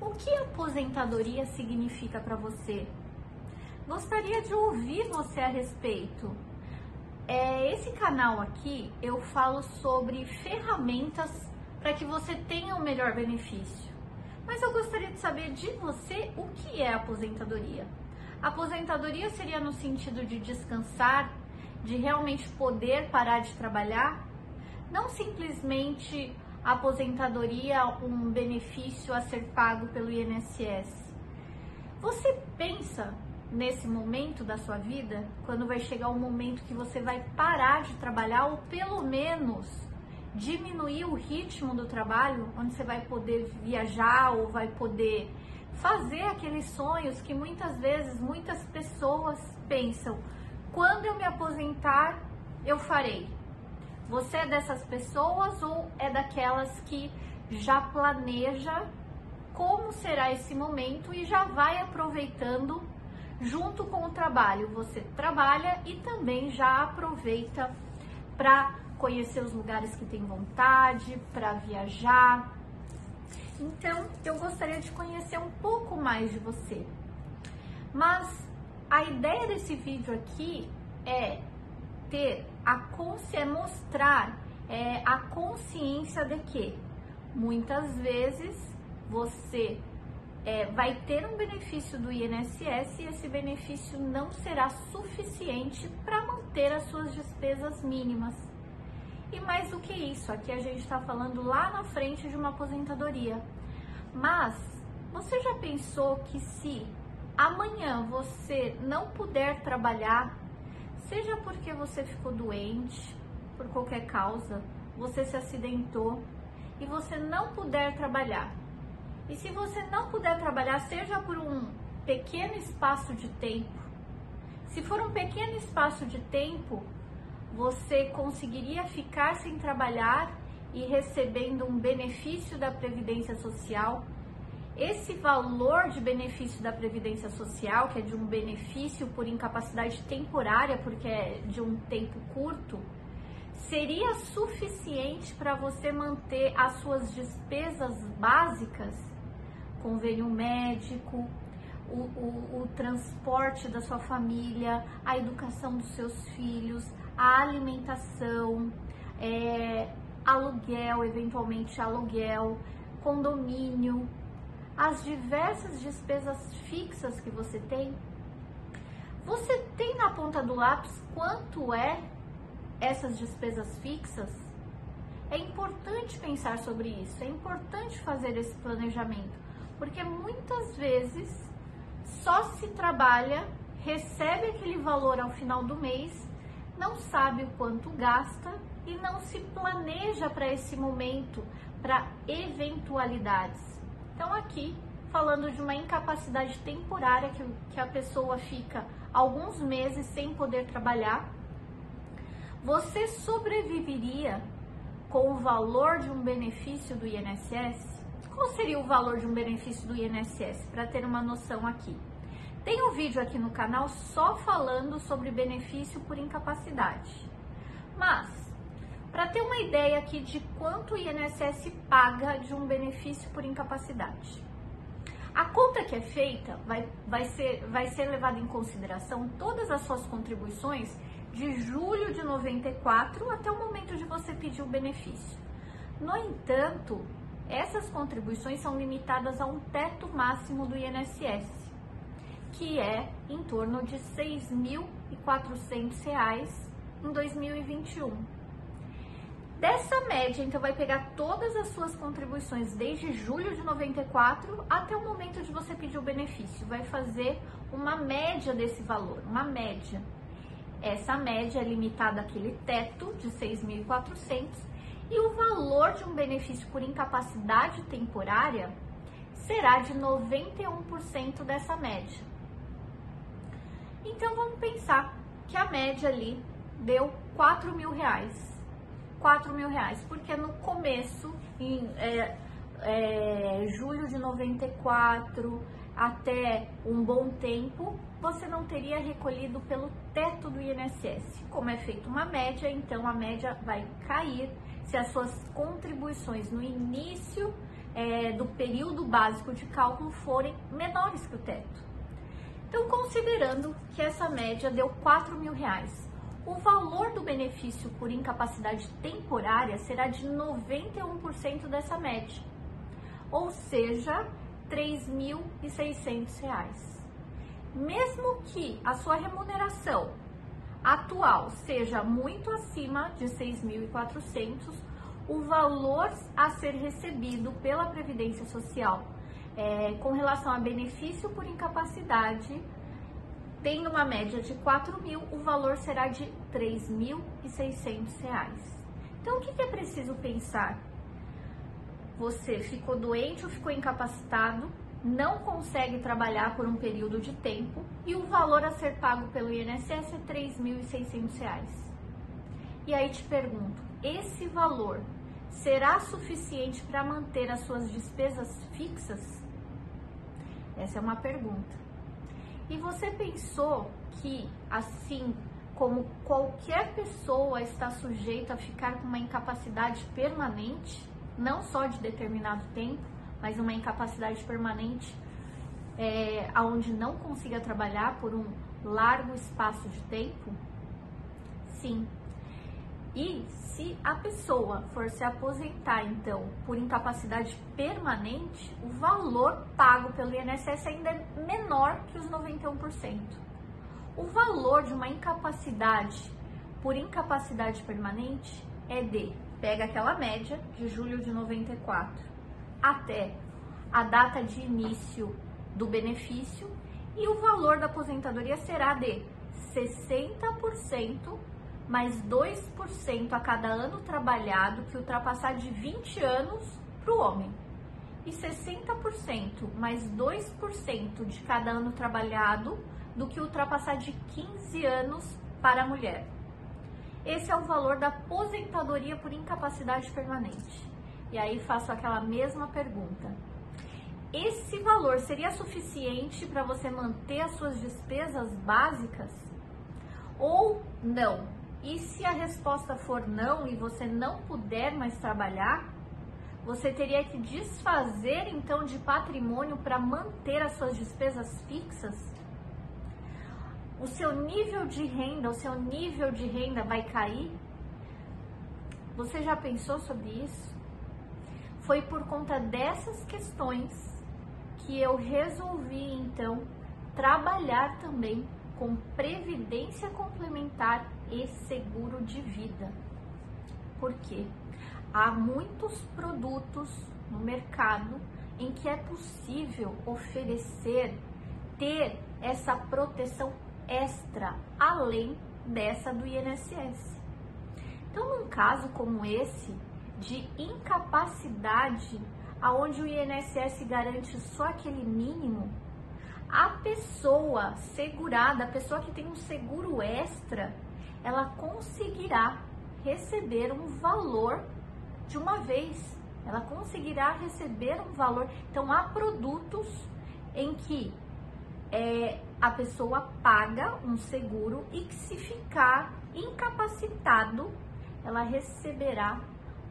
O que aposentadoria significa para você? Gostaria de ouvir você a respeito. É, esse canal aqui eu falo sobre ferramentas para que você tenha o um melhor benefício. Mas eu gostaria de saber de você o que é aposentadoria. Aposentadoria seria no sentido de descansar, de realmente poder parar de trabalhar, não simplesmente aposentadoria um benefício a ser pago pelo INSS. Você pensa nesse momento da sua vida, quando vai chegar o momento que você vai parar de trabalhar ou pelo menos diminuir o ritmo do trabalho, onde você vai poder viajar ou vai poder fazer aqueles sonhos que muitas vezes muitas pessoas pensam: quando eu me aposentar, eu farei. Você é dessas pessoas ou é daquelas que já planeja como será esse momento e já vai aproveitando junto com o trabalho? Você trabalha e também já aproveita para conhecer os lugares que tem vontade, para viajar. Então, eu gostaria de conhecer um pouco mais de você. Mas a ideia desse vídeo aqui é ter a consciência, é mostrar é, a consciência de que muitas vezes você é, vai ter um benefício do INSS e esse benefício não será suficiente para manter as suas despesas mínimas. E mais do que isso, aqui a gente está falando lá na frente de uma aposentadoria. Mas você já pensou que se amanhã você não puder trabalhar, seja porque você ficou doente, por qualquer causa, você se acidentou e você não puder trabalhar. E se você não puder trabalhar, seja por um pequeno espaço de tempo, se for um pequeno espaço de tempo, você conseguiria ficar sem trabalhar e recebendo um benefício da Previdência Social esse valor de benefício da Previdência Social, que é de um benefício por incapacidade temporária, porque é de um tempo curto, seria suficiente para você manter as suas despesas básicas, convênio médico, o, o, o, transporte da sua família, a educação dos seus filhos, a alimentação, é, aluguel, eventualmente aluguel, condomínio, as diversas despesas fixas que você tem? Você tem na ponta do lápis quanto é essas despesas fixas? É importante pensar sobre isso, é importante fazer esse planejamento, porque muitas vezes só se trabalha, recebe aquele valor ao final do mês, não sabe o quanto gasta e não se planeja para esse momento, para eventualidades. Então, aqui, falando de uma incapacidade temporária que, que a pessoa fica alguns meses sem poder trabalhar, você sobreviveria com o valor de um benefício do INSS? Qual seria o valor de um benefício do INSS? Para ter uma noção aqui. Tem um vídeo aqui no canal só falando sobre benefício por incapacidade. Mas para ter uma ideia aqui de quanto o INSS paga de um benefício por incapacidade. A conta que é feita vai, vai, ser, vai ser levada em consideração todas as suas contribuições de julho de 94 até o momento de você pedir o benefício. No entanto, essas contribuições são limitadas a um teto máximo do INSS, que é em torno de R$ 6.400 em 2021. Dessa média, então, vai pegar todas as suas contribuições desde julho de 94 até o momento de você pedir o benefício. Vai fazer uma média desse valor, uma média. Essa média é limitada àquele teto de 6.400 e o valor de um benefício por incapacidade temporária será de 91% dessa média. Então vamos pensar que a média ali deu 4 mil reais 4 mil reais, porque no começo, em é, é, julho de 94 até um bom tempo, você não teria recolhido pelo teto do INSS. Como é feita uma média, então a média vai cair se as suas contribuições no início é, do período básico de cálculo forem menores que o teto. Então, considerando que essa média deu 4 mil reais, o valor do benefício por incapacidade temporária será de 91% dessa média, ou seja, R$ 3.600. Mesmo que a sua remuneração atual seja muito acima de 6.400, o valor a ser recebido pela Previdência Social é, com relação a benefício por incapacidade, tendo uma média de 4 mil, o valor será de R$ 3.600. Então, o que, que é preciso pensar? Você ficou doente ou ficou incapacitado, não consegue trabalhar por um período de tempo e o valor a ser pago pelo INSS é R$ 3.600. E aí te pergunto, esse valor será suficiente para manter as suas despesas fixas? Essa é uma pergunta. E você pensou que, assim como qualquer pessoa está sujeita a ficar com uma incapacidade permanente, não só de determinado tempo, mas uma incapacidade permanente, é, aonde não consiga trabalhar por um largo espaço de tempo? Sim, e se a pessoa for se aposentar, então, por incapacidade permanente, o valor pago pelo INSS ainda é menor que os 91%. O valor de uma incapacidade por incapacidade permanente é de, pega aquela média de julho de 94 até a data de início do benefício e o valor da aposentadoria será de 60% mais 2% a cada ano trabalhado que ultrapassar de 20 anos para o homem. E 60% mais 2% de cada ano trabalhado do que ultrapassar de 15 anos para a mulher. Esse é o valor da aposentadoria por incapacidade permanente. E aí faço aquela mesma pergunta. Esse valor seria suficiente para você manter as suas despesas básicas? Ou não? E se a resposta for não e você não puder mais trabalhar, você teria que desfazer então de patrimônio para manter as suas despesas fixas? O seu nível de renda, o seu nível de renda vai cair? Você já pensou sobre isso? Foi por conta dessas questões que eu resolvi então trabalhar também com previdência complementar e seguro de vida. Por quê? Há muitos produtos no mercado em que é possível oferecer, ter essa proteção extra, além dessa do INSS. Então, num caso como esse, de incapacidade, aonde o INSS garante só aquele mínimo, a pessoa segurada, a pessoa que tem um seguro extra, ela conseguirá receber um valor de uma vez. Ela conseguirá receber um valor. Então, há produtos em que é, a pessoa paga um seguro e que, se ficar incapacitado, ela receberá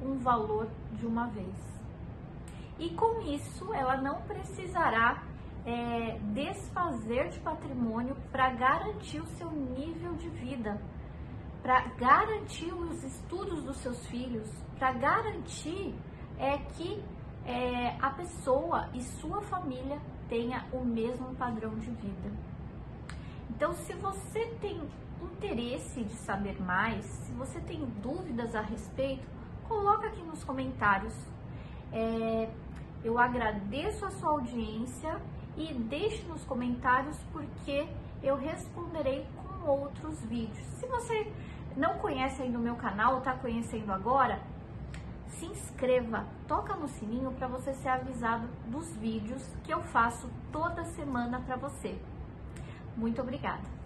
um valor de uma vez. E com isso, ela não precisará é, desfazer de patrimônio para garantir o seu nível de vida, para garantir os estudos dos seus filhos, para garantir é, que é, a pessoa e sua família tenha o mesmo padrão de vida. Então, se você tem interesse de saber mais, se você tem dúvidas a respeito, coloca aqui nos comentários. É, eu agradeço a sua audiência e deixe nos comentários porque eu responderei com outros vídeos. Se você não conhece ainda o meu canal está conhecendo agora, se inscreva, toca no sininho para você ser avisado dos vídeos que eu faço toda semana para você. Muito obrigada!